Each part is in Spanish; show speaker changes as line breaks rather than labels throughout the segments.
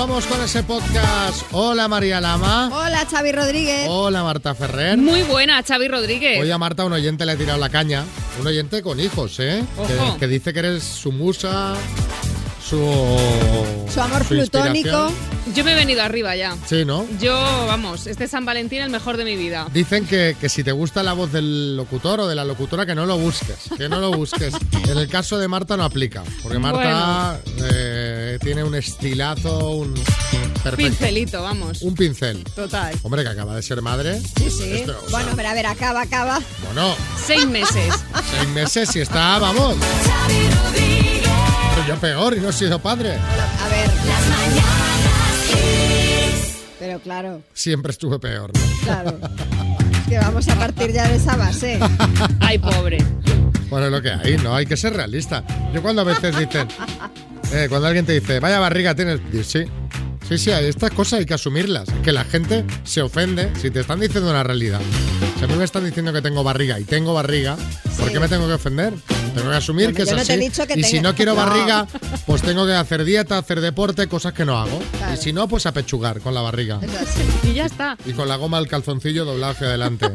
vamos con ese podcast. Hola María Lama.
Hola Xavi Rodríguez.
Hola Marta Ferrer.
Muy buena, Xavi Rodríguez.
Hoy a Marta un oyente le ha tirado la caña. Un oyente con hijos, ¿eh?
Ojo.
Que, que dice que eres su musa, su...
Su amor
su
plutónico.
Yo me he venido arriba ya.
Sí, ¿no?
Yo, vamos, este San Valentín el mejor de mi vida.
Dicen que, que si te gusta la voz del locutor o de la locutora, que no lo busques. Que no lo busques. En el caso de Marta no aplica. Porque Marta eh, tiene un estilazo, un perfecto.
Pincelito, vamos.
Un pincel.
Total.
Hombre, que acaba de ser madre.
Sí, sí.
Esto, o sea,
bueno, pero a ver, acaba, acaba.
Bueno,
Seis meses.
seis meses y está, vamos. Pero yo peor y no he sido padre.
A ver. Pero claro,
Siempre estuve peor. ¿no?
claro. Es que vamos a partir ya de esa base.
Ay, pobre.
Bueno, es lo que hay, no hay que ser realista. Yo cuando a veces dicen, eh, cuando alguien te dice, vaya barriga tienes, sí, sí, sí, hay estas cosas hay que asumirlas. Que la gente se ofende si te están diciendo una realidad. Si a mí me están diciendo que tengo barriga y tengo barriga, ¿por
Sí.
qué me tengo que ofender? Tengo que asumir
Bueno,
que es
no te he
así.
dicho que
y si no quiero
No.
barriga, pues tengo que hacer dieta, hacer deporte, cosas que no hago.
Claro.
Y si no, pues a pechugar con la barriga.
Y ya está.
Y con la goma del calzoncillo doblado hacia adelante.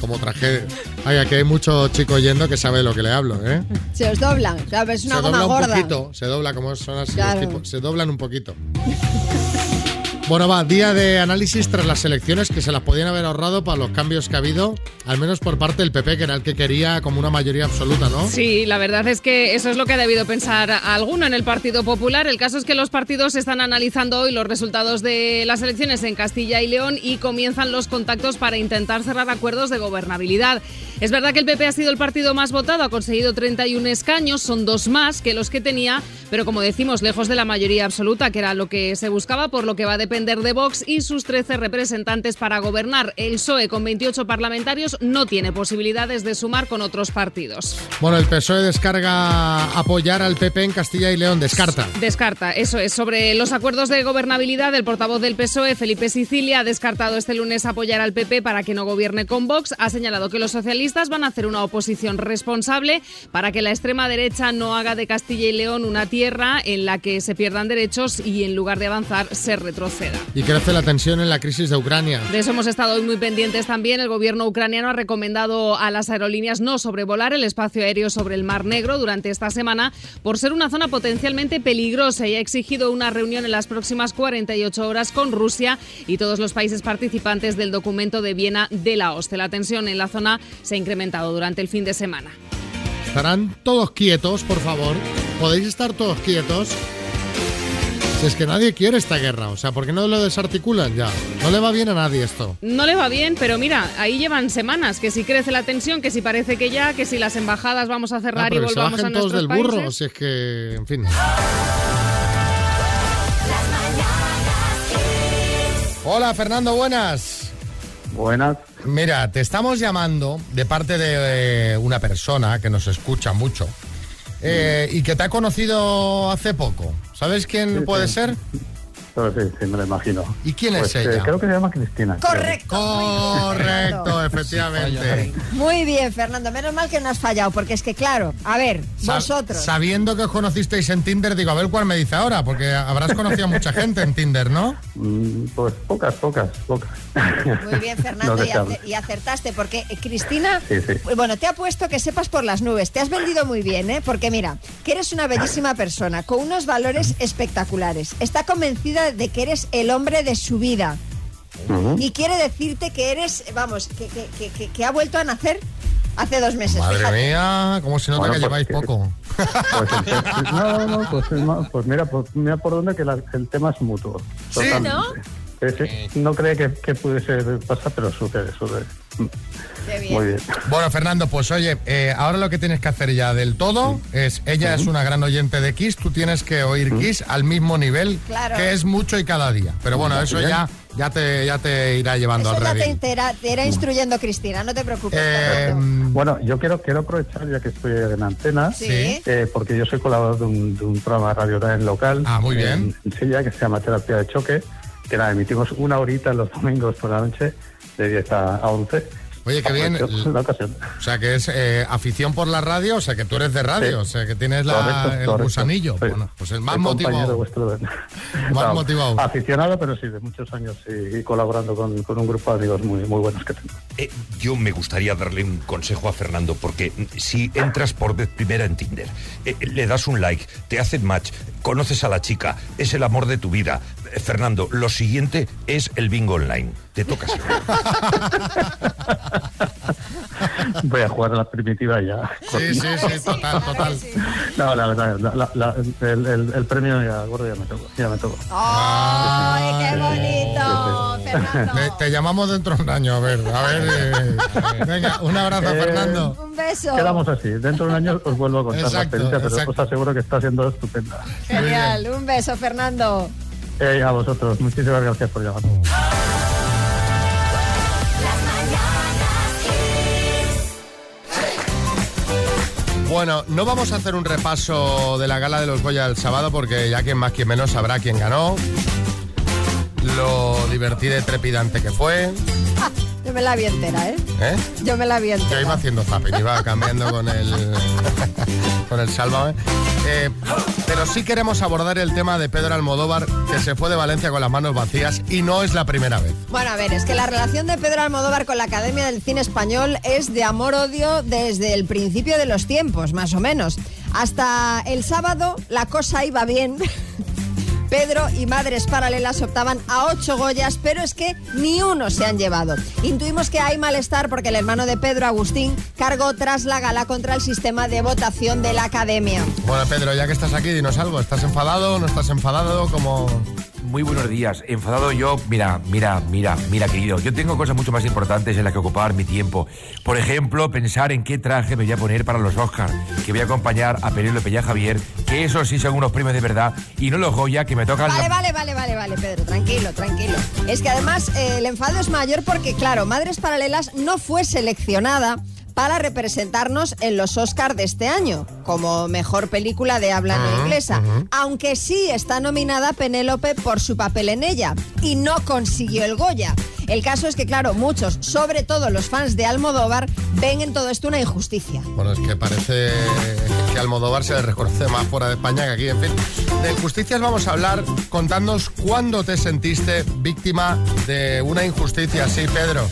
Como traje. Ay, aquí hay mucho chico yendo que sabe de lo que le hablo, ¿eh?
Se os doblan. Claro, es una
se
goma
dobla un
gorda.
poquito, se dobla como son así
Claro.
los tipos, se doblan un poquito. Bueno, va, día de análisis tras las elecciones que se las podían haber ahorrado para los cambios que ha habido, al menos por parte del PP, que era el que quería como una mayoría absoluta, ¿no?
Sí, la verdad es que eso es lo que ha debido pensar alguno en el Partido Popular. El caso es que los partidos están analizando hoy los resultados de las elecciones en Castilla y León y comienzan los contactos para intentar cerrar acuerdos de gobernabilidad. Es verdad que el PP ha sido el partido más votado, ha conseguido 31 escaños, son dos más que los que tenía, pero como decimos, lejos de la mayoría absoluta, que era lo que se buscaba, por lo que va a depender de Vox y sus 13 representantes para gobernar. El PSOE, con 28 parlamentarios, no tiene posibilidades de sumar con otros partidos.
Bueno, el PSOE descarga apoyar al PP en Castilla y León, descarta.
Descarta, eso es. Sobre los acuerdos de gobernabilidad, el portavoz del PSOE, Felipe Sicilia, ha descartado este lunes apoyar al PP para que no gobierne con Vox. Ha señalado que los socialistas van a hacer una oposición responsable para que la extrema derecha no haga de Castilla y León una tierra en la que se pierdan derechos y en lugar de avanzar se retroceda.
Y crece la tensión en la crisis de Ucrania.
De eso hemos estado hoy muy pendientes también. El gobierno ucraniano ha recomendado a las aerolíneas no sobrevolar el espacio aéreo sobre el Mar Negro durante esta semana por ser una zona potencialmente peligrosa y ha exigido una reunión en las próximas 48 horas con Rusia y todos los países participantes del documento de Viena de la OSCE. La tensión en la zona se incrementado durante el fin de semana.
¿Estarán todos quietos, por favor? ¿Podéis estar todos quietos? Si es que nadie quiere esta guerra, o sea, ¿por qué no lo desarticulan ya? No le va bien a nadie esto.
No le va bien, pero mira, ahí llevan semanas, que si crece la tensión, que si parece que ya, que si las embajadas vamos a
Ah,
cerrar y
pero que se
volvamos a
bajen todos
nuestros
del burro,
países.
si es que, en fin. Hola, Fernando, buenas.
Buenas.
Mira, te estamos llamando de parte de eh, una persona que nos escucha mucho eh, y que te ha conocido hace poco. ¿Sabes quién puede ser?
Sí, sí, me lo imagino.
¿Y quién
Pues,
es
eh,
ella?
creo que se llama Cristina.
Correcto.
Correcto, efectivamente.
Muy bien, Fernando. Menos mal que no has fallado, porque es que, claro, a ver,
Sa-
vosotros.
Sabiendo que os conocisteis en Tinder, digo, a ver cuál me dice ahora, porque habrás conocido a mucha gente en Tinder, ¿no?
Mm, Pues pocas, pocas, pocas.
Muy bien, Fernando,
No
y, acertaste, porque eh, Cristina,
Sí, sí.
bueno, te ha puesto que sepas por las nubes, te has vendido muy bien, ¿eh? Porque mira, que eres una bellísima persona, con unos valores espectaculares, está convencida de que eres el hombre de su vida
Ujú.
y quiere decirte que eres, vamos, que, que- que- que- que ha vuelto a nacer hace dos meses.
Madre
fíjate.
mía, cómo se nota
Bueno,
que
pues
lleváis
que-
poco.
Pues, te- no, no, pues, es más- pues mira, pues mira por dónde que la- el tema es mutuo.
¿Sí?
Totalmente.
¿No?
Sí. No cree que, que pudiese pasar, pero sucede, sucede.
Qué bien.
Muy bien.
Bueno, Fernando, pues oye, eh, ahora lo que tienes que hacer ya del todo es, ella es una gran oyente de Kiss, tú tienes que oír Kiss al mismo nivel,
Claro.
que es mucho y cada día. Pero bueno, eso
Bien.
ya, ya, te, ya te irá llevando
Eso
al
ya te, irá, te irá instruyendo Cristina, no te preocupes.
Eh,
Fernando.
Bueno, yo quiero, quiero aprovechar, ya que estoy en antena,
Sí.
eh, porque yo soy colaborador de un, de un programa de radio también local.
Ah, muy bien.
En Silla, que se llama Terapia de Choque, que la emitimos una horita los domingos por la noche, de 10 a, a 11.
Oye, qué bien.
Aprovecho la ocasión.
O sea, que es eh, afición por la radio, o sea, que tú eres de radio,
Sí.
o sea, que tienes la,
Correcto,
el
correcto.
gusanillo. Bueno, pues el más
compañero
motivado.
vuestro
Más motivado.
Aficionado, pero sí, de muchos años y, y colaborando con, con un grupo de amigos muy, muy buenos que tengo.
Eh, yo me gustaría darle un consejo a Fernando, porque si entras por vez primera en Tinder, eh, le das un like, te hacen match, conoces a la chica, es el amor de tu vida. Fernando, lo siguiente es el bingo online. Te toca siempre.
A jugar a la primitiva ya.
Sí, sí, sí, total, total.
No, la verdad, la- la- la- el, el- el premio ya, gordo, ya me tocó. Ya me tocó.
¡Ay, qué bonito! Fernando.
Te, te llamamos dentro de un año, a ver, a ver. eh, eh, venga, un abrazo,
Eh,
Fernando.
Un beso.
Quedamos así. Dentro de un año os vuelvo a contar
Exacto,
la experiencia, pero
exacto.
os aseguro que está siendo estupenda.
Genial. Un beso, Fernando.
Eh, a vosotros, muchísimas gracias por llamarme.
Bueno, no vamos a hacer un repaso de la gala de los Goya del sábado porque ya quien más quien menos sabrá quién ganó. Lo divertido y trepidante que fue.
Yo me la vi entera, ¿eh?
¿eh?
Yo me la vi
Yo
entera.
iba haciendo zapping, iba cambiando con el con el sálvame. Eh, pero sí queremos abordar el tema de Pedro Almodóvar, que se fue de Valencia con las manos vacías y no es la primera vez.
Bueno, a ver, es que la relación de Pedro Almodóvar con la Academia del Cine Español es de amor-odio desde el principio de los tiempos, más o menos. Hasta el sábado la cosa iba bien. Pedro y Madres Paralelas optaban a ocho Goyas, pero es que ni uno se han llevado. Intuimos que hay malestar porque el hermano de Pedro, Agustín, cargó tras la gala contra el sistema de votación de la Academia.
Bueno, Pedro, ya que estás aquí, dinos algo. ¿Estás enfadado? ¿No estás enfadado? Como
Muy buenos días. Enfadado yo, mira, mira, mira, mira, querido. Yo tengo cosas mucho más importantes en las que ocupar mi tiempo. Por ejemplo, pensar en qué traje me voy a poner para los Oscars, que voy a acompañar a Penélope y a Javier, que esos sí son unos premios de verdad, y no los Goya que me tocan
Vale,
la-
vale, vale, vale, vale, Pedro, tranquilo, tranquilo. Es que además eh, el enfado es mayor porque, claro, Madres Paralelas no fue seleccionada para representarnos en los Oscars de este año, como mejor película de habla no inglesa, aunque sí está nominada Penélope por su papel en ella, y no consiguió el Goya. El caso es que, claro, muchos, sobre todo los fans de Almodóvar, ven en todo esto una injusticia.
Bueno, es que parece que Almodóvar se le reconoce más fuera de España que aquí. En fin, de injusticias vamos a hablar. Contadnos cuándo te sentiste víctima de una injusticia. Sí, Pedro.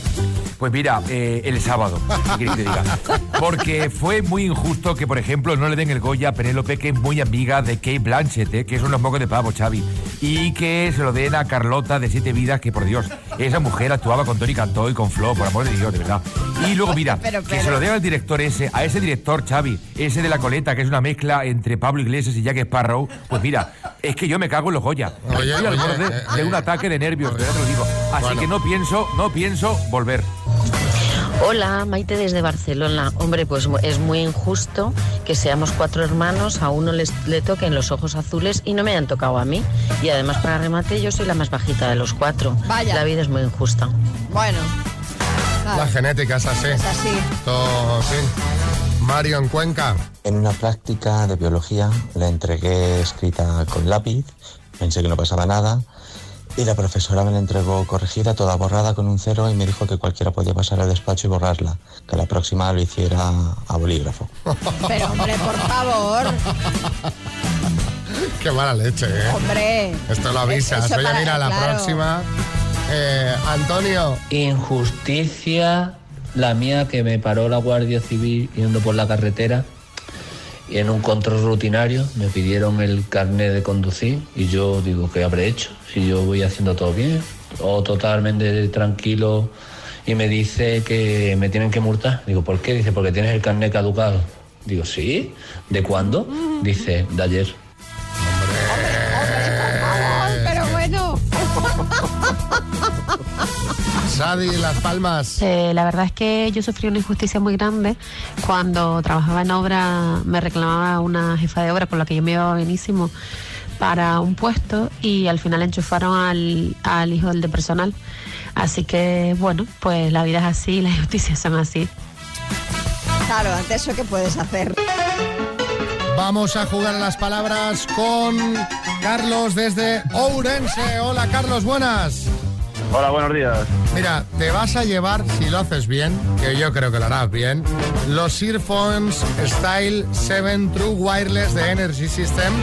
Pues mira, eh, el sábado, ¿qué queréis que te diga? Porque fue muy injusto que, por ejemplo, no le den el Goya a Penélope, que es muy amiga de Kate Blanchett, eh, que es unos mocos de pavo, Xavi. Y que se lo den a Carlota de Siete Vidas, que por Dios, esa mujer actuaba con Tony Cantó y con Flo, por amor de Dios, de verdad. Y luego, mira,
Pero,
que se lo den al director ese, a ese director, Xavi, ese de la coleta, que es una mezcla entre Pablo Iglesias y Jack Sparrow, pues mira, es que yo me cago en los Goya.
Oye,
Estoy al
oye,
borde
eh,
de
eh.
un ataque de nervios, de verdad te lo digo. Así
Bueno.
que no pienso, no pienso volver.
Hola, Maite desde Barcelona. Hombre, pues es muy injusto que seamos cuatro hermanos, a uno les, le toquen los ojos azules y no me hayan tocado a mí. Y además, para remate, yo soy la más bajita de los cuatro.
Vaya.
La vida es muy injusta.
Bueno, claro,
La genética es así.
es así.
Todo, sí. Mario en Cuenca.
En una práctica de biología la entregué escrita con lápiz, pensé que no pasaba nada y la profesora me la entregó corregida, toda borrada con un cero y me dijo que cualquiera podía pasar al despacho y borrarla, que la próxima lo hiciera a bolígrafo.
Pero hombre, por favor,
Qué mala leche, ¿eh?
hombre.
Esto lo avisas. Oye, mira, la
claro.
próxima. Eh, Antonio.
Injusticia la mía que me paró la Guardia Civil yendo por la carretera y en un control rutinario me pidieron el carnet de conducir y yo digo, ¿qué habré hecho? Si yo voy haciendo todo bien o totalmente tranquilo y me dice que me tienen que multar. Digo, ¿por qué? Dice, porque tienes el carnet caducado. Digo, ¿sí? ¿De cuándo? Dice, de ayer.
Sadi, Las Palmas.
Eh, la verdad es que yo sufrí una injusticia muy grande cuando trabajaba en obra, me reclamaba una jefa de obra con la que yo me iba bienísimo para un puesto y al final enchufaron al, al hijo del de personal. Así que bueno, pues la vida es así, las injusticias son así.
Claro, ante eso, ¿qué puedes hacer?
Vamos a jugar a las palabras con Carlos desde Ourense. Hola, Carlos, buenas.
Hola, buenos días.
Mira, te vas a llevar, si lo haces bien, que yo creo que lo harás bien, los Earphones Style 7 True Wireless de Energy System,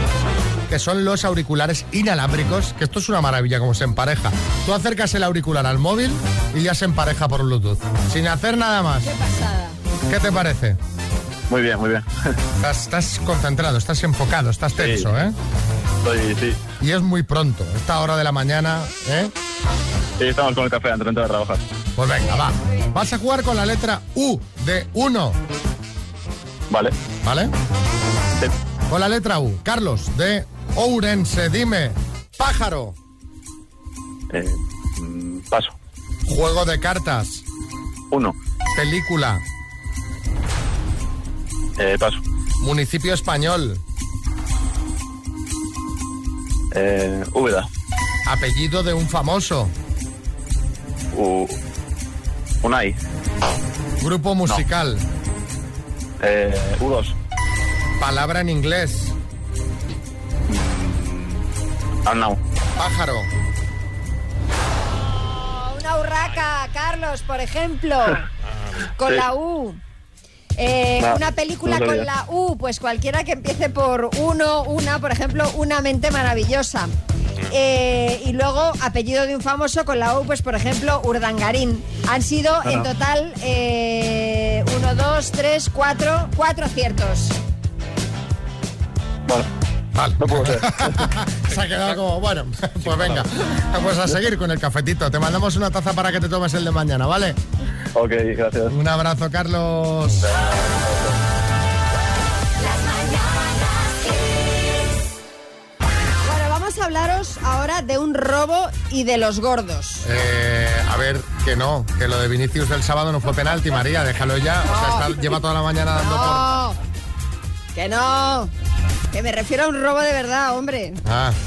que son los auriculares inalámbricos, que esto es una maravilla como se empareja. Tú acercas el auricular al móvil y ya se empareja por Bluetooth, sin hacer nada más.
Qué pasada.
¿Qué te parece?
Muy bien, muy bien.
Estás, estás concentrado, estás enfocado, estás tenso, ¿eh?
Estoy, sí.
Y es muy pronto, esta hora de la mañana, ¿eh?
Sí, estamos con el café antes de entrar a trabajar.
Pues venga, va. Vas a jugar con la letra U de 1,
Vale.
¿vale?
Sí.
Con la letra U. Carlos, de Ourense, dime, pájaro,
Eh, mm, paso.
juego de cartas,
Uno.
película,
Eh, paso.
municipio español,
Eh, Úbeda.
apellido de un famoso,
U, Unai.
grupo musical,
Eh, U2.
palabra en inglés,
Arnau.
pájaro,
Oh, una urraca, Carlos, por ejemplo. Con
Sí.
la U. Eh,
No,
una película
no
con la U, pues cualquiera que empiece por uno, una, por ejemplo, una mente maravillosa. Eh, y luego apellido de un famoso con la U, pues por ejemplo, Urdangarín. Han sido en total eh, uno, dos, tres, cuatro, cuatro aciertos.
Bueno,
Vale.
no puedo ser.
Se ha quedado como, bueno, pues venga, pues a seguir con el cafetito. Te mandamos una taza para que te tomes el de mañana, ¿vale?
ok, gracias.
Un abrazo, Carlos.
Vamos a hablaros ahora de un robo y de los gordos.
Eh, a ver, que no, que lo de Vinicius del sábado no fue penalti, María, déjalo ya. O sea, está- lleva toda la mañana dando por...
No, que no. Que me refiero a un robo de verdad, hombre.
Ah,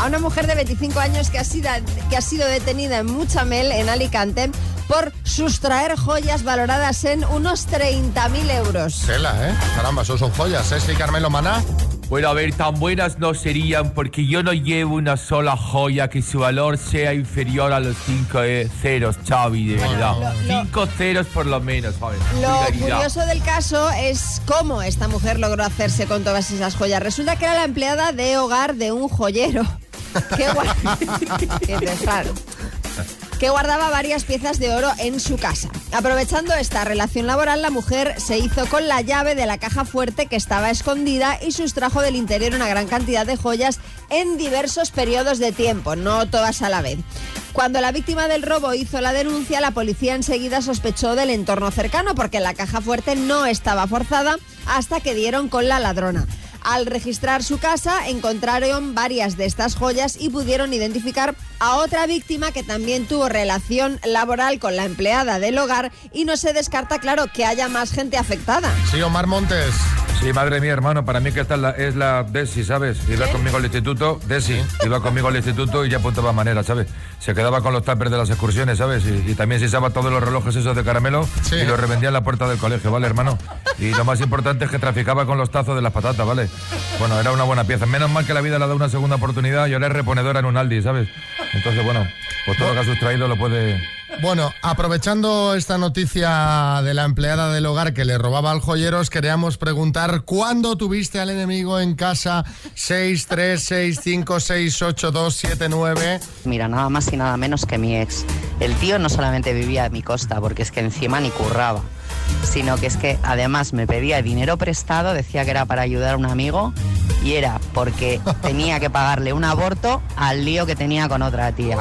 A una mujer de 25 años que ha sido, que ha sido detenida en Muchamel, en Alicante, por sustraer joyas valoradas en unos 30.000 euros.
tela, ¿eh? Caramba, eso son joyas, ¿eh? Sí, Carmelo Maná.
Bueno, a ver, tan buenas no serían porque yo no llevo una sola joya que su valor sea inferior a los cinco eh, ceros, Xavi, de verdad.
lo- lo-
Cinco ceros por lo menos, joder.
Lo
Vulgaridad.
curioso del caso es cómo esta mujer logró hacerse con todas esas joyas. Resulta que era la empleada de hogar de un joyero. que, gua- que dices, claro, que guardaba varias piezas de oro en su casa. Aprovechando esta relación laboral, la mujer se hizo con la llave de la caja fuerte que estaba escondida y sustrajo del interior una gran cantidad de joyas en diversos periodos de tiempo, no todas a la vez. Cuando la víctima del robo hizo la denuncia, la policía enseguida sospechó del entorno cercano porque la caja fuerte no estaba forzada hasta que dieron con la ladrona. Al registrar su casa, encontraron varias de estas joyas y pudieron identificar a otra víctima que también tuvo relación laboral con la empleada del hogar y no se descarta, claro, que haya más gente afectada.
Sí, Omar Montes.
Sí, madre mía, hermano, para mí que esta es la, es la Desi, ¿sabes? Iba
¿Qué?
conmigo al instituto, Desi, iba conmigo al instituto y ya apuntaba manera, ¿sabes? Se quedaba con los tuppers de las excursiones, ¿sabes? Y, y también se usaba todos los relojes esos de caramelo
Sí.
y los revendía en la puerta del colegio, ¿vale, hermano? Y lo más importante es que traficaba con los tazos de las patatas, ¿vale? Bueno, era una buena pieza. Menos mal que la vida le da una segunda oportunidad y ahora es reponedora en un Aldi, ¿sabes? Entonces, bueno, pues todo lo que ha sustraído lo puede...
Bueno, aprovechando esta noticia de la empleada del hogar que le robaba al joyero, os queríamos preguntar ¿cuándo tuviste al enemigo en casa? 636568279.
Mira, nada más y nada menos que mi ex. El tío no solamente vivía a mi costa, porque es que encima ni curraba, sino que es que además me pedía dinero prestado, decía que era para ayudar a un amigo, y era porque tenía que pagarle un aborto al lío que tenía con otra tía.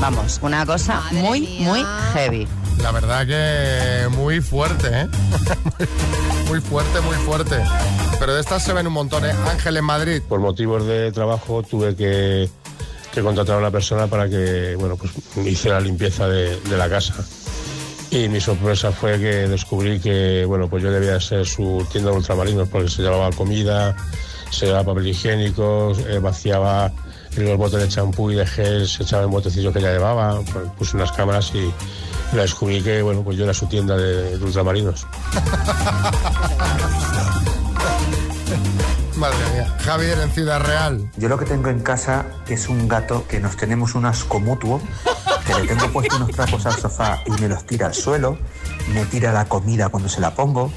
Vamos, una cosa
Madre
muy,
mía.
muy heavy.
La verdad que muy fuerte, ¿eh? muy fuerte, muy fuerte. Pero de estas se ven un montón, ¿eh? Ángel en Madrid.
Por motivos de trabajo tuve que, que contratar a una persona para que bueno, pues, me hiciera la limpieza de, de la casa. Y mi sorpresa fue que descubrí que bueno, pues yo debía ser su tienda de ultramarinos porque se llevaba comida, se llevaba papel higiénico, eh, vaciaba los botes de champú y de gel, se echaba en botecillos que ella llevaba, pues, puse unas cámaras y la descubrí que bueno, pues yo era su tienda de, de ultramarinos.
Madre mía. Javier en Ciudad Real.
Yo lo que tengo en casa es un gato que nos tenemos un asco mutuo que le tengo puesto unos trapos al sofá y me los tira al suelo, me tira la comida cuando se la pongo,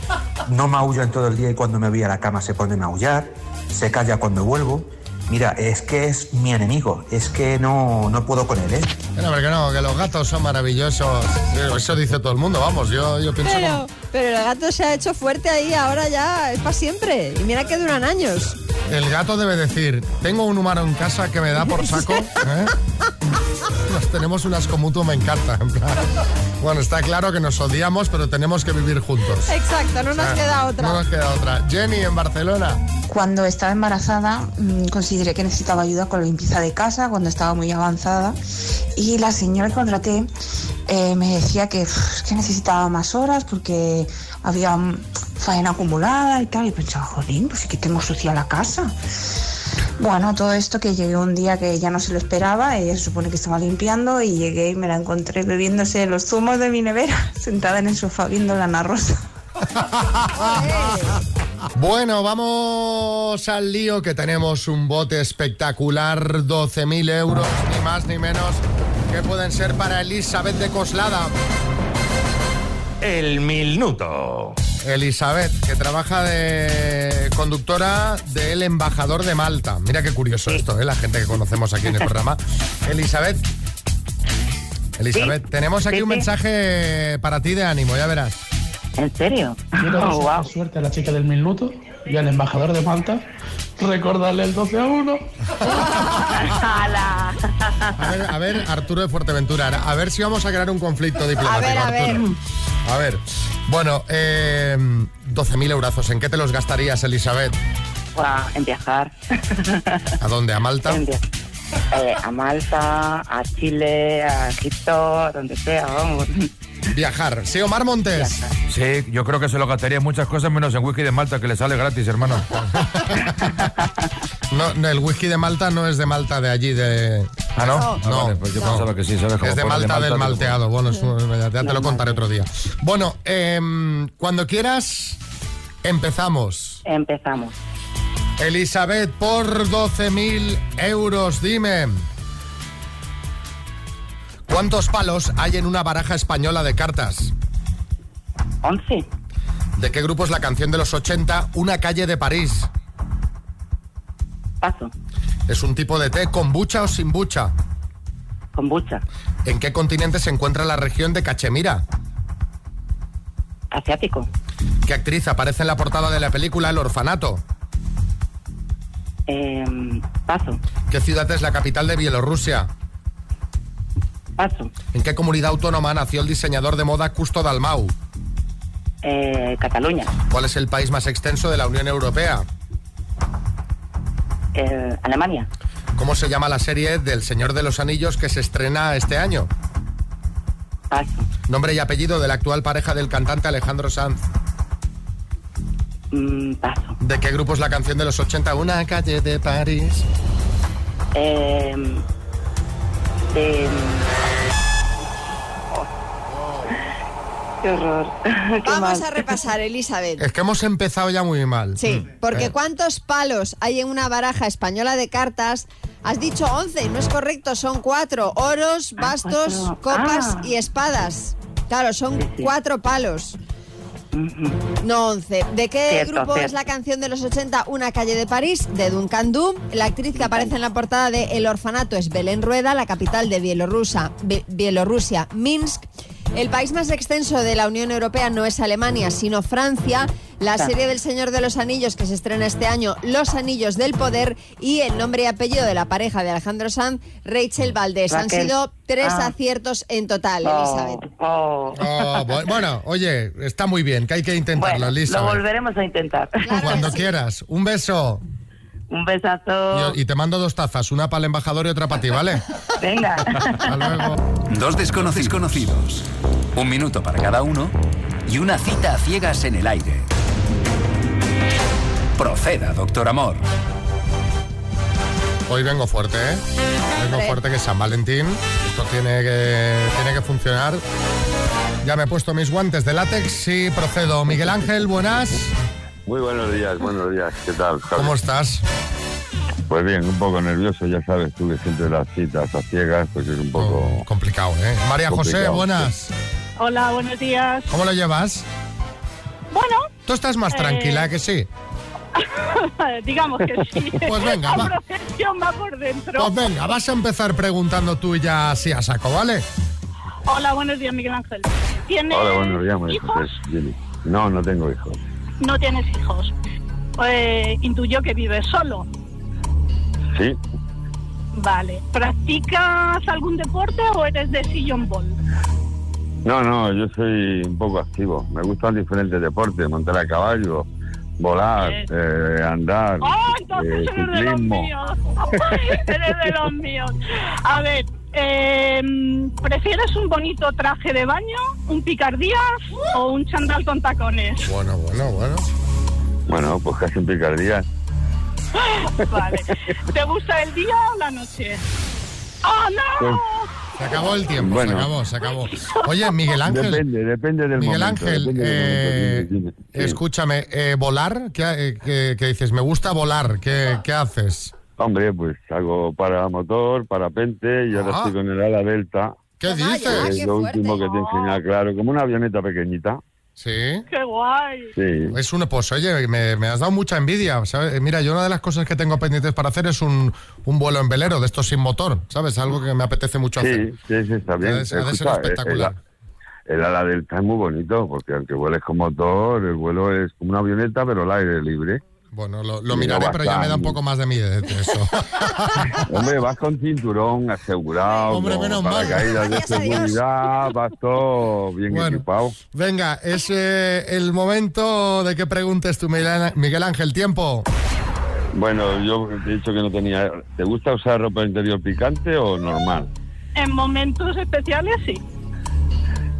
no maulla en todo el día y cuando me voy a la cama se pone a maullar, se calla cuando vuelvo. Mira, es que es mi enemigo, es que no, no puedo con él, ¿eh?
Que no, que no, que los gatos son maravillosos. Eso dice todo el mundo, vamos, yo, yo pienso...
Pero,
como-
pero el gato se ha hecho fuerte ahí, ahora ya es para siempre. Y mira que duran años.
El gato debe decir, tengo un humano en casa que me da por saco. ¿eh? Nos tenemos un asco mutuo, me encanta. en plan. Bueno, está claro que nos odiamos, pero tenemos que vivir juntos.
Exacto, no nos
O sea,
queda otra.
No nos queda otra. Jenny, en Barcelona.
Cuando estaba embarazada mm, consideré que necesitaba ayuda con la limpieza de casa cuando estaba muy avanzada y la señora que contraté eh, me decía que, necesitaba más horas porque había mm, faena acumulada y tal y pensaba, jolín, pues sí que tengo sucia la casa. Bueno, todo esto que llegué un día que ya no se lo esperaba, ella se supone que estaba limpiando y llegué y me la encontré bebiéndose los zumos de mi nevera, sentada en el sofá viendo la Ana Rosa.
Bueno, vamos al lío que tenemos un bote espectacular, 12.000 euros, ni más ni menos, que pueden ser para Elizabeth de Coslada.
El minuto.
Elizabeth, que trabaja de conductora del embajador de Malta. Mira qué curioso esto, ¿eh? la gente que conocemos aquí en el programa. Elizabeth. Elizabeth,
Sí,
tenemos aquí
sí,
un
sí.
mensaje para ti de ánimo, ya verás.
¿En serio?
Quiero
Oh, wow.
suerte a la chica del minuto y al embajador de Malta. Recordarle el 12 a 1.
¡Hala!
A ver, a ver, Arturo de Fuerteventura, a ver si vamos a crear un conflicto diplomático.
A ver, a ver.
Arturo. A ver, bueno, eh, 12.000 eurazos, ¿en qué te los gastarías, Elizabeth?
Guau, en viajar.
¿A dónde? ¿A Malta?
En eh, a Malta, a Chile, a Egipto, a donde sea, vamos.
Viajar. Sí, Omar Montes.
Sí, yo creo que se lo gastaría en muchas cosas menos en whisky de Malta, que le sale gratis, hermano.
No, no, el whisky de Malta no es de Malta de allí, de...
Ah, ¿no?
No,
Ah, vale, pues yo
no.
pensaba que sí, ¿sabes? Como
Es de
fuera
Malta, del malteado. Bueno, es un- ya te lo contaré otro día. Bueno, em, cuando quieras, empezamos.
Empezamos.
Elizabeth, por 12.000 euros, dime. ¿Cuántos palos hay en una baraja española de cartas?
11.
¿De qué grupo es la canción de los 80, Una calle de París?
Paso.
¿Es un tipo de té con bucha o sin bucha?
Con bucha.
¿En qué continente se encuentra la región de Cachemira?
Asiático.
¿Qué actriz aparece en la portada de la película El Orfanato?
Em, paso.
¿Qué ciudad es la capital de Bielorrusia?
Paso.
¿En qué comunidad autónoma nació el diseñador de moda Custo Dalmau?
Eh, Cataluña.
¿Cuál es el país más extenso de la Unión Europea?
Eh, Alemania.
¿Cómo se llama la serie del Señor de los Anillos que se estrena este año?
Paso.
Nombre y apellido de la actual pareja del cantante Alejandro Sanz.
Mm, paso.
¿De qué grupo es la canción de los 80? Una calle de París.
Em, em, Qué horror. Qué
Vamos
mal.
a repasar, Elizabeth.
Es que hemos empezado ya muy mal.
Sí, porque
Eh,
¿cuántos palos hay en una baraja española de cartas? Has dicho 11, no es correcto, son cuatro. Oros, bastos,
cuatro.
copas
Ah.
y espadas. Claro, son cuatro palos. No 11. ¿De qué
Cierto,
grupo es la canción de los 80? Una calle de París, de Duncan Du. La actriz que aparece en la portada de El Orfanato es Belén Rueda, la capital de Bielorrusia, Bi- Bielorrusia, Minsk. El país más extenso de la Unión Europea no es Alemania, sino Francia. La serie del Señor de los Anillos que se estrena este año, Los Anillos del Poder, y el nombre y apellido de la pareja de Alejandro Sanz, Rachel Valdés. Han sido tres
Ah.
aciertos en total,
Oh,
Elizabeth.
oh.
oh, bu- bueno, oye, está muy bien, que hay que intentarlo,
Bueno, lo
Elizabeth.
volveremos a intentar.
Cuando quieras. Un beso.
Un besazo.
Y, y te mando dos tazas, una para el embajador y otra para ti, ¿vale?
Venga.
Hasta luego.
Dos desconocidos conocidos. Un minuto para cada uno y una cita a ciegas en el aire. Proceda, doctor Amor.
Hoy vengo fuerte, ¿eh? Vengo fuerte que es San Valentín. Esto tiene que, tiene que funcionar. Ya me he puesto mis guantes de látex y procedo. Miguel Ángel, buenas.
Muy buenos días, buenos días. ¿Qué tal? Javi?
¿Cómo estás?
Pues bien, un poco nervioso, ya sabes tú que siempre las citas a ciegas, pues es un poco...
complicado, ¿eh? María José, buenas.
Hola, buenos días.
¿Cómo lo llevas?
Bueno,
Tú estás más
Eh,
tranquila, que sí.
digamos que sí.
Pues venga,
La
va.
profesión va por dentro.
Pues venga, vas a empezar preguntando tú ya así a saco, ¿vale?
Hola, buenos días, Miguel Ángel. ¿Tienes
Hola, buenos días, María
hijos?
José. No, no tengo hijos.
No tienes hijos. Eh, intuyo que vives solo.
Sí,
Vale. ¿Practicas algún deporte o eres de sillón ball?
no, no, yo soy un poco activo. Me gustan diferentes deportes, montar a caballo, volar, eh, andar,
¡Oh, entonces
eh,
eres de los
ciclismo.
míos! eres de los míos. A ver, eh, ¿prefieres un bonito traje de baño, un picardías o un chandal con tacones?
Bueno, bueno, bueno.
Bueno, pues casi en picardía.
Vale. ¿Te gusta el día o la noche? ¡Oh, no!
Se acabó el tiempo,
Bueno.
se acabó, se acabó. Oye, Miguel Ángel.
Depende, depende del
Miguel
momento.
Ángel,
depende del
eh,
momento.
Escúchame, eh, volar, ¿qué, eh, qué- qué dices? Me gusta volar, ¿qué, qué haces?
Hombre, pues hago para motor, parapente y ahora
Ah.
estoy con el ala delta.
¿Qué dices?
es lo último que te he enseñado, claro, como una avioneta pequeñita.
Sí.
¡Qué guay!
Sí.
Es una, pues oye, me, me has dado mucha envidia. ¿sabes? Mira, yo una de las cosas que tengo pendientes para hacer es un, un vuelo en velero, de estos sin motor, ¿sabes? Algo que me apetece mucho hacer.
Sí, sí, sí, está bien.
Ha de ser- ha de ser
Escucha, eh,
espectacular.
El, el ala delta es muy bonito, porque aunque vueles con motor, el vuelo es como una avioneta, pero al aire libre.
Bueno, lo, lo miraré, pero ya me da un poco más de miedo de eso.
Hombre, vas con cinturón asegurado,
Hombre,
con
menos mal.
paracaídas de seguridad, vas todo bien
Bueno.
equipado.
Venga, es eh, el momento de que preguntes tú, Miguel Miguel Ángel. Tiempo.
Bueno, yo te he dicho que no tenía... ¿Te gusta usar ropa interior picante o normal?
En momentos especiales, sí.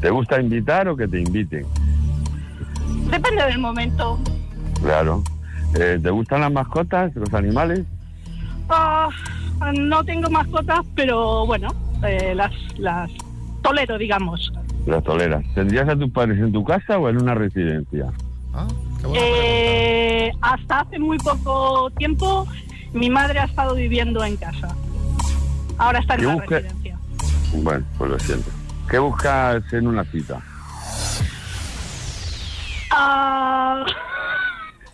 ¿Te gusta invitar o que te inviten?
Depende del momento.
Claro. Eh, ¿Te gustan las mascotas, los animales?
Ah, no tengo mascotas, pero bueno, eh, las, las tolero, digamos.
Las toleras. ¿Tendrías a tus padres en tu casa o en una residencia?
Eh, hasta hace muy poco tiempo mi madre ha estado viviendo en casa. Ahora está en
¿Qué
la
busca-
residencia.
Bueno, pues lo siento. ¿Qué buscas en una cita?
Ah,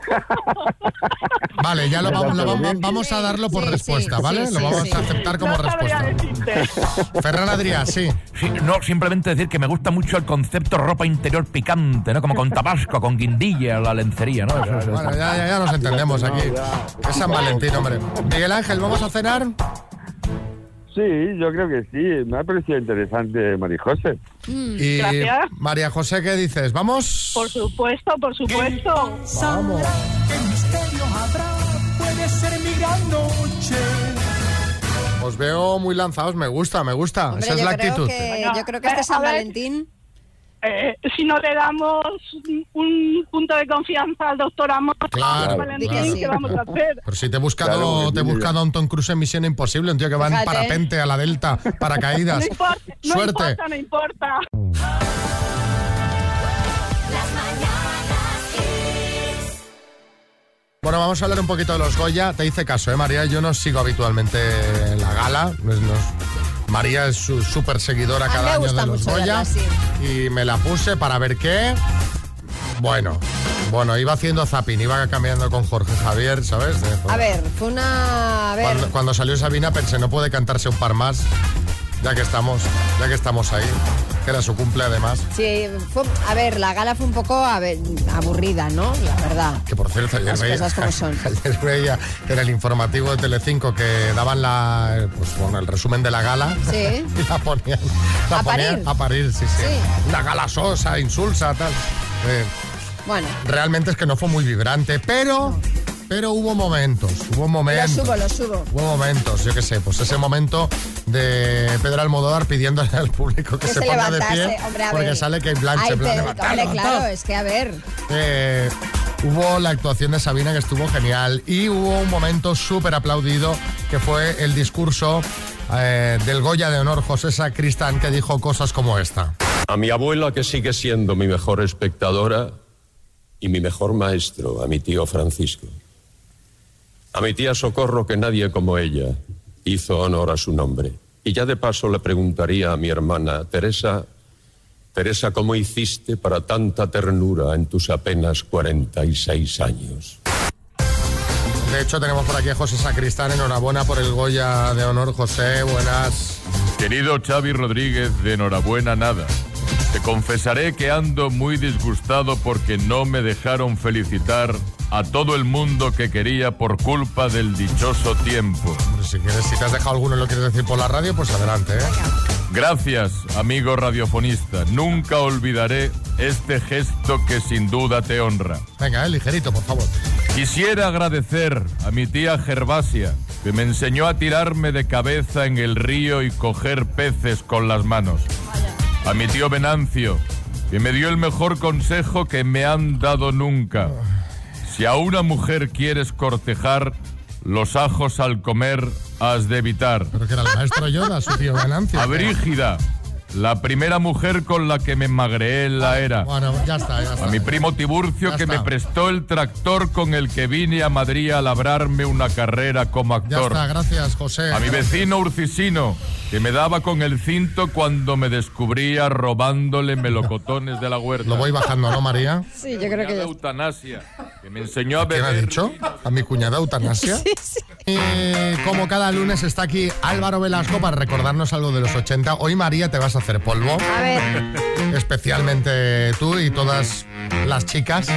Vale, ya lo, vamos, lo
está
vamos, a darlo por
Sí,
respuesta,
sí,
¿vale?
sí,
lo vamos
sí.
a aceptar como respuesta. Ferran Adrià, sí.
No, simplemente decir que me gusta mucho el concepto ropa interior picante, ¿no? Como con tabasco, con guindilla, la lencería, ¿no? Eso- eso-
Bueno, ya, ya, ya nos entendemos aquí. Es San Valentín, hombre. Miguel Ángel, ¿vamos a cenar?
Sí, yo creo que sí. Me ha parecido interesante, Marijose.
Y
Gracias.
María José, ¿qué dices? ¿Vamos?
por supuesto, por supuesto.
Vamos.
¿Qué misterio habrá? Puede ser mi gran noche.
Os veo muy lanzados, me gusta, me gusta.
Hombre,
Esa es la actitud.
que, yo creo que este
Eh,
San. Valentín...
Eh, si no le damos un punto de confianza al doctor Amor,
Claro,
Valentín,
claro.
¿qué vamos a hacer?
Pero si te he buscado,
Claro,
te he buscado a un Tom Cruise en Misión Imposible, un tío que va en parapente a la Delta, paracaídas.
No importa, no importa, no importa.
Bueno, vamos a hablar un poquito de los Goya. Te hice caso, ¿eh, María? Yo no sigo habitualmente la gala. María es su súper seguidora
A
cada año de los Goya.
verla, sí.
Y me la puse para ver qué. Bueno, bueno, iba haciendo zapping, iba cambiando con Jorge Javier, ¿sabes? De-
A ver, fue una... A ver,
Cuando, cuando salió Sabina pensé, no puede cantarse un par más, ya que estamos, ya que estamos ahí, que era su cumple además.
sí, fue- a ver, la gala fue un poco a ver, aburrida, ¿no? La verdad.
Que por cierto, ayer
Las
veía,
cosas como son.
ayer veía en el informativo de Telecinco que daban la, pues, bueno, el resumen de la gala
Sí.
y la ponían, la
¿A
ponían
parir?
a parir, sí, sí.
Sí.
Una gala sosa, insulsa, tal. Eh,
Bueno,
realmente es que no fue muy vibrante, pero, pero hubo momentos, hubo
lo
momentos.
subo, lo subo.
Hubo momentos, yo qué sé, pues ese momento de Pedro Almodóvar pidiéndole al público que,
Que
se,
se
ponga de pie
hombre, a
porque
ver.
sale que Blanche
Ay,
en plan,
te-
"Levantad,
hombre,
levantad".
claro, es que a ver.
Eh, hubo la actuación de Sabina que estuvo genial y hubo un momento súper aplaudido que fue el discurso eh, del Goya de Honor José Sacristán que dijo cosas como esta.
A mi abuela, que sigue siendo mi mejor espectadora, y mi mejor maestro, a mi tío Francisco. A mi tía Socorro que nadie como ella hizo honor a su nombre. Y ya de paso le preguntaría a mi hermana Teresa, Teresa, ¿cómo hiciste para tanta ternura en tus apenas 46 años?
De hecho, tenemos por aquí a José Sacristán. Enhorabuena por el Goya de honor, José. Buenas.
Querido Xavi Rodríguez, de enhorabuena nada. Te confesaré que ando muy disgustado porque no me dejaron felicitar a todo el mundo que quería por culpa del dichoso tiempo.
Si, quieres, si te has dejado alguno y lo quieres decir por la radio, pues adelante, ¿eh?
Gracias, amigo radiofonista. Nunca olvidaré este gesto que sin duda te honra.
Venga, eh, ligerito, por favor.
Quisiera agradecer a mi tía Gervasia, que me enseñó a tirarme de cabeza en el río y coger peces con las manos. A mi tío Venancio, que me dio el mejor consejo que me han dado nunca. Si a una mujer quieres cortejar, los ajos al comer has de evitar.
Pero que era el maestro Yoda, su tío Venancio.
A Brígida, la primera mujer con la que me magreé en la era.
Bueno, ya está, ya está.
A mi primo Tiburcio
Ya
que me prestó el tractor con el que vine a Madrid a labrarme una carrera como
Ya
actor.
está, gracias, José.
A mi vecino Urcisino, que me daba con el cinto cuando me descubría robándole melocotones de la huerta.
Lo voy bajando, ¿no, María?
Sí, yo creo que ya.
Eutanasia, que me enseñó a
¿Qué me ha
beber.
dicho? ¿A mi cuñada eutanasia?
Sí, sí.
Eh, como cada lunes está aquí Álvaro Velasco para recordarnos algo de los 80. Hoy, María, te vas a hacer polvo.
A ver,
Especialmente tú y todas las chicas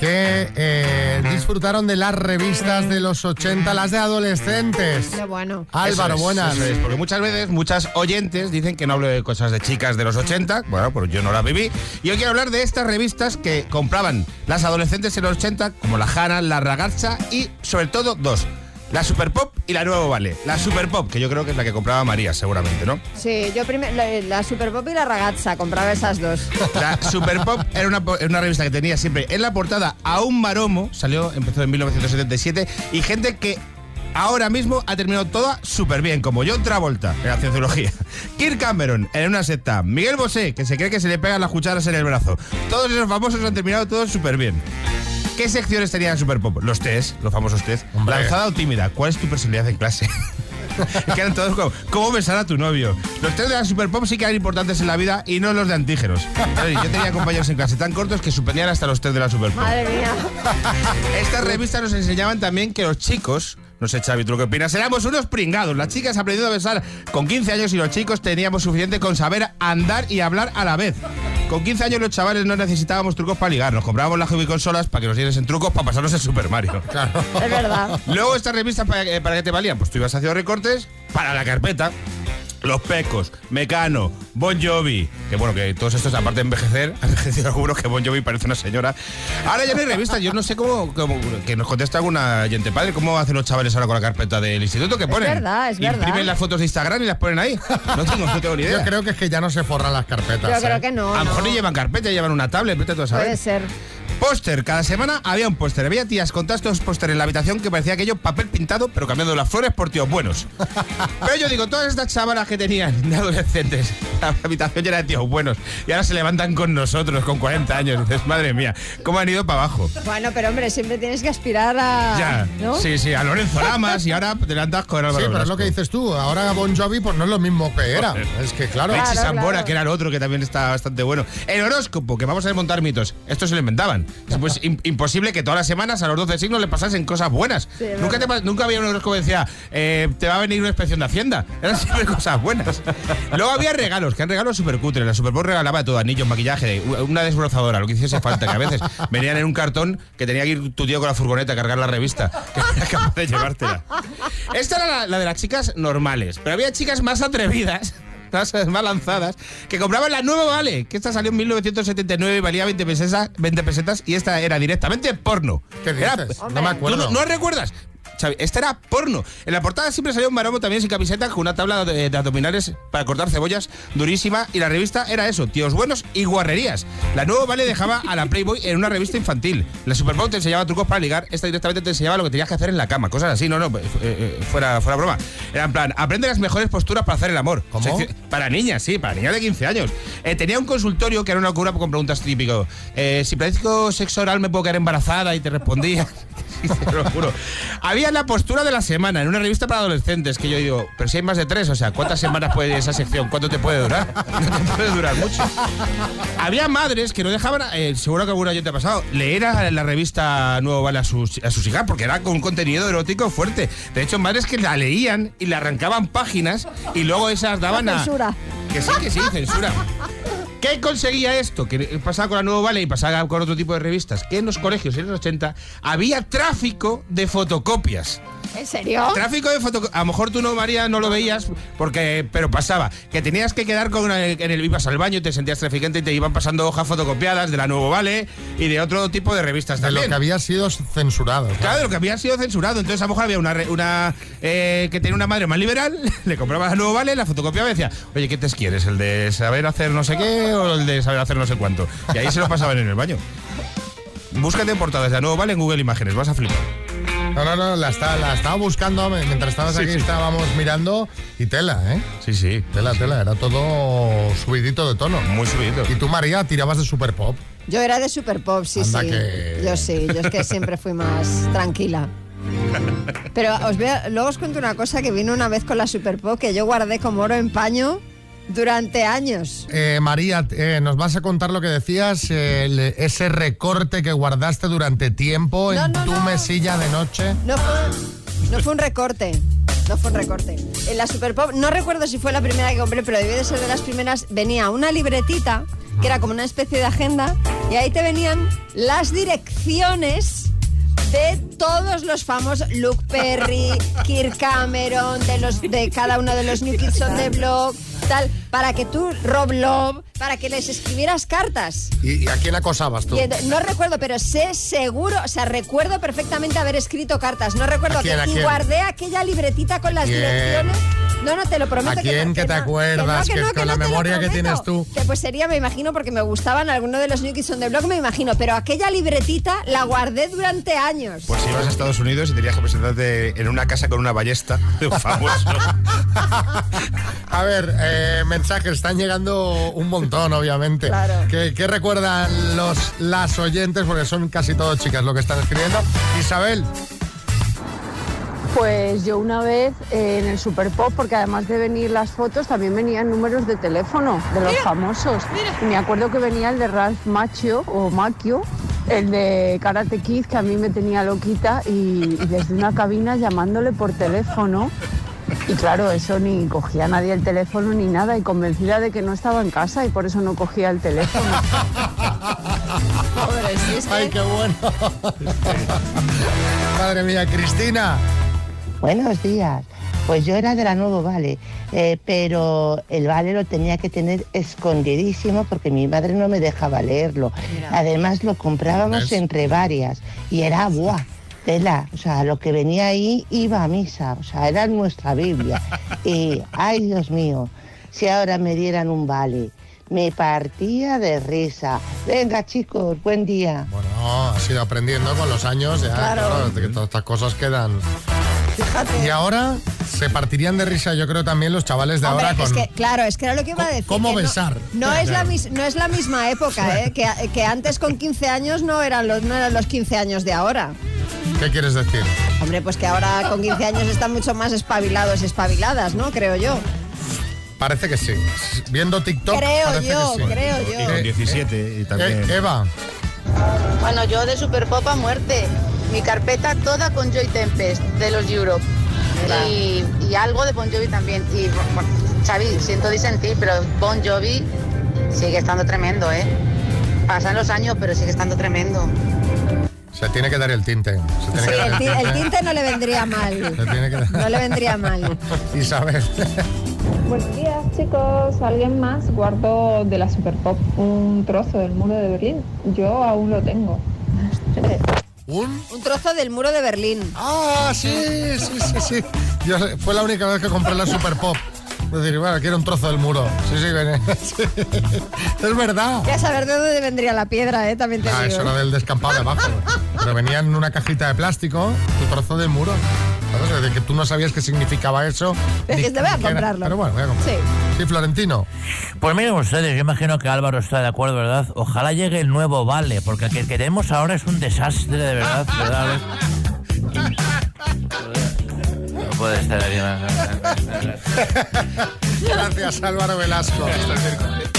que eh, disfrutaron de las revistas de los 80, las de adolescentes.
qué bueno.
Álvaro,
es,
buenas.
es, porque muchas veces, muchas oyentes dicen que no hablo de cosas de chicas de los 80. Bueno, pues yo no las viví. Y hoy quiero hablar de estas revistas que compraban las adolescentes en los 80, como la Hannah, la Ragazza y, sobre todo, dos. La Super Pop y la Nuevo Vale. La Super Pop, que yo creo que es la que compraba María, seguramente, ¿no?
Sí, yo primero, la, la Super Pop y la Ragazza, compraba esas dos.
La Super Pop era una, una revista que tenía siempre en la portada a un maromo, salió, empezó en 1977, y gente que ahora mismo ha terminado toda súper bien, como John Travolta en la cienciología, Kirk Cameron en una secta, Miguel Bosé, que se cree que se le pegan las cucharas en el brazo. Todos esos famosos han terminado todos súper bien. ¿Qué secciones tenía la Super Pop? Los test, los famosos test.
Hombre.
Lanzada o tímida, ¿cuál es tu personalidad en clase? Es que eran todos como, ¿cómo besar a tu novio? Los test de la Super Pop sí que eran importantes en la vida y no los de antígenos. Yo tenía compañeros en clase tan cortos que suspendían hasta los test de la Super Pop.
Madre mía.
Estas revistas nos enseñaban también que los chicos, no sé Xavi, ¿tú qué opinas? Éramos unos pringados. Las chicas aprendiendo a besar con 15 años y los chicos teníamos suficiente con saber andar y hablar a la vez. Con 15 años los chavales no necesitábamos trucos para ligar. Nos comprábamos las hobby consolas para que nos dieran trucos para pasarnos el Super Mario.
Es verdad.
Luego estas revistas para, eh, para qué te valían? Pues tú ibas haciendo recortes para la carpeta. Los Pecos, Mecano, Bon Jovi, que bueno, que todos estos aparte de envejecer, han envejecido algunos que Bon Jovi parece una señora. Ahora ya no hay revistas, yo no sé cómo, cómo- que nos contesta alguna gente padre, cómo hacen los chavales ahora con la carpeta del instituto que ponen.
verdad, es verdad.
Imprimen las fotos de Instagram y las ponen ahí. No tengo, no tengo ni idea.
Yo creo que es que ya no se forran las carpetas.
Yo creo
¿eh?
que no.
a lo mejor
no.
ni llevan carpeta, llevan una tablet, vete tú a saber.
Puede ser.
Póster, cada semana había un póster. Había tías con tantos pósteres en la habitación que parecía aquello papel pintado, pero cambiando las flores por tíos buenos. Pero yo digo, todas estas chavalas que tenían de adolescentes, la habitación llena de tíos buenos, y ahora se levantan con nosotros con 40 años. Y dices, madre mía, ¿cómo han ido para abajo?
Bueno, pero hombre, siempre tienes que aspirar a.
Ya,
¿no?
sí, sí, a Lorenzo Lamas y ahora te levantas con Álvaro
Sí, pero es lo que dices tú. Ahora Bon Jovi pues no es lo mismo que era. Es que claro.
Richie
Claro,
Sambora,
claro.
que era el otro que también está bastante bueno. El horóscopo, que vamos a desmontar mitos. Esto se lo inventaban. Es pues im- imposible que todas las semanas a los 12 signos le pasasen cosas buenas.
Sí,
nunca, te nunca había un horóscopo que decía, eh, te va a venir una inspección de Hacienda. Eran siempre cosas buenas. Luego había regalos, que eran regalos súper cutres. La Super Bowl regalaba todo, anillos, maquillaje, una desbrozadora, lo que hiciese falta, que a veces venían en un cartón que tenía que ir tu tío con la furgoneta a cargar la revista, que era capaz de llevártela. Esta era la, la de las chicas normales, pero había chicas más atrevidas. Más, más lanzadas, que compraban la nueva Vale, que esta salió en 1979 y valía 20 pesetas, 20 pesetas y esta era directamente porno.
No me
¿Tú
acuerdo.
no, no recuerdas? Xavi, esta era porno. En la portada siempre salía un maromo también sin camiseta con una tabla de, de abdominales para cortar cebollas durísima y la revista era eso, tíos buenos y guarrerías. La nueva Vale dejaba a la Playboy en una revista infantil. La Super Bowl te enseñaba trucos para ligar, esta directamente te enseñaba lo que tenías que hacer en la cama, cosas así, no, no, eh, eh, fuera, fuera broma. Era en plan, aprende las mejores posturas para hacer el amor.
¿Cómo?
Sección- para niñas, sí, para niñas de 15 años. Eh, tenía un consultorio que era una locura con preguntas típico. Eh, si practico sexo oral me puedo quedar embarazada y te respondía. Te lo juro. Había la postura de la semana en una revista para adolescentes que yo digo, pero si hay más de tres, o sea, ¿cuántas semanas puede esa sección? ¿Cuánto te puede durar? No te puede durar mucho. Había madres que no dejaban, eh, seguro que alguna yo te ha pasado, leer a la revista Nuevo Vale a sus, a sus hijas porque era con un contenido erótico fuerte. De hecho, madres que la leían y le arrancaban páginas y luego esas daban a...
Censura.
Que sí, que sí, censura. ¿Qué conseguía esto? Que pasaba con la Nuevo Vale y pasaba con otro tipo de revistas. Que en los colegios en los 80 había tráfico de fotocopias.
¿En serio?
Tráfico de fotocopias. A lo mejor tú no, María, no lo veías, porque pero pasaba. Que tenías que quedar con una- en el ibas al baño y te sentías traficante y te iban pasando hojas fotocopiadas de la Nuevo Vale y de otro tipo de revistas
De lo que había sido censurado.
Claro, de lo que había sido censurado. Entonces, a lo mejor había una, eh, que tenía una madre más liberal, le compraba la nuevo vale, la fotocopiaba y decía, oye, ¿qué te quieres? ¿El de saber hacer no sé qué o el de saber hacer no sé cuánto? Y ahí se lo pasaban en el baño. Búscate portadas de la nuevo vale en Google Imágenes, vas a flipar.
No, no, no, la, está- la estaba buscando mientras estabas
Sí,
aquí,
sí.
estábamos mirando y tela, ¿eh?
Sí, sí.
Tela, tela, era todo subidito de tono.
Muy subidito.
Y tú, María, tirabas de super pop.
Yo era de Super Pop, sí,
Anda
sí.
que-
Yo sí, yo es que siempre fui más tranquila. Pero os veo, luego os cuento una cosa que vino una vez con la Super Pop que yo guardé como oro en paño durante años.
Eh, María, eh, nos vas a contar lo que decías, eh, el- ese recorte que guardaste durante tiempo
No,
en
no,
tu
no.
mesilla de noche.
No fue, no fue un recorte. No fue un recorte. En la Super Pop, no recuerdo si fue la primera que compré, pero debió de ser de las primeras. Venía una libretita, que era como una especie de agenda, y ahí te venían las direcciones de todos los famosos Luke Perry, Kirk Cameron, de los de cada uno de los New Kids on the Block, tal, para que tú, Rob Love, para que les escribieras cartas.
¿Y, y a quién acosabas tú?
Y no recuerdo, pero sé seguro, o sea, recuerdo perfectamente haber escrito cartas. No recuerdo
¿A quién,
que
a
y
quién?
guardé aquella libretita con las
¿Quién?
direcciones. No, no, te lo prometo
¿A quién que te
no,
acuerdas?
no,
Que con la memoria que tienes tú.
Que pues sería, me imagino, porque me gustaban algunos de los New Kids on the Block, me imagino, pero aquella libretita la guardé durante años.
Pues ibas a Estados Unidos y tenías que presentarte en una casa con una ballesta de un famoso.
A ver, eh, mensajes están llegando un montón, obviamente.
Claro.
¿Qué, qué recuerdan los, las oyentes? Porque son casi todas chicas lo que están escribiendo. Isabel,
Pues yo una vez eh, en el Super Pop, porque además de venir las fotos, también venían números de teléfono de los famosos. Y me acuerdo que venía el de Ralph Macchio o Macchio, el de Karate Kid, que a mí me tenía loquita, y, y desde una cabina llamándole por teléfono. Y claro, eso ni cogía nadie el teléfono ni nada, y convencida de que no estaba en casa y por eso no cogía el teléfono.
Pobre, sí, es que-
ay, qué bueno. Madre mía, Cristina.
Buenos días. Pues yo era de la Nuevo Vale, eh, pero el Vale lo tenía que tener escondidísimo porque mi madre no me dejaba leerlo. Además lo comprábamos
¿Ves?
entre varias y era buah, tela. O sea, lo que venía ahí iba a misa, o sea, era nuestra Biblia. Y, ay Dios mío, si ahora me dieran un Vale, me partía de risa. Venga chicos, buen día.
Bueno, has ido aprendiendo con los años, ya,
Claro.
claro, que todas estas cosas quedan.
Fíjate.
Y ahora se partirían de risa, yo creo también los chavales de
Hombre,
ahora con.
que, claro, es que era lo que iba a decir.
¿Cómo
no-
besar?
No, es la mis- no es la misma época, ¿eh? que, que antes con 15 años no eran, los, no eran los 15 años de ahora.
¿Qué quieres decir?
Hombre, pues que ahora con 15 años están mucho más espabilados y espabiladas, ¿no? Creo yo.
Parece que sí. Viendo TikTok.
Creo yo,
que sí.
creo
Y
yo.
con 17 y también.
Eh, Eva,
Bueno, yo de Super Pop a muerte. Mi carpeta toda con Joy Tempest de los Europe. Y, y algo de Bon Jovi también. Y bueno, Xavi, siento disentir, pero Bon Jovi sigue estando tremendo, ¿eh? Pasan los años, pero sigue estando tremendo.
se tiene que dar el tinte. Se tiene
Sí,
que dar
el,
el
ti- el
tinte.
tinte no le vendría mal.
Se tiene que dar-
No le vendría mal.
Isabel.
Buenos días, chicos. ¿Alguien más guardó de la Super Pop un trozo del muro de Berlín? Yo aún lo tengo.
¿Un?
Un trozo del muro de Berlín.
Ah, sí, sí, sí, sí. Yo, fue la única vez que compré la Super Pop. Es decir, bueno, quiero un trozo del muro. Sí, sí, viene. Sí. Es verdad.
Ya saber de dónde vendría la piedra, ¿eh? También te
Ah,
digo.
eso era del descampado de abajo. Pero venía en una cajita de plástico, tu trozo del muro. ¿Sabes? Es decir, que tú no sabías qué significaba eso.
Dijiste, voy a
ni qué era.
comprarlo.
Pero bueno, voy a comprarlo.
Sí.
Sí, Florentino.
Pues miren ustedes, yo imagino que Álvaro está de acuerdo, ¿verdad? Ojalá llegue el nuevo Vale, porque el que queremos ahora es un desastre, de verdad, ¿verdad? No puede estar aquí más.
Gracias, Álvaro Velasco.
Hasta el miércoles.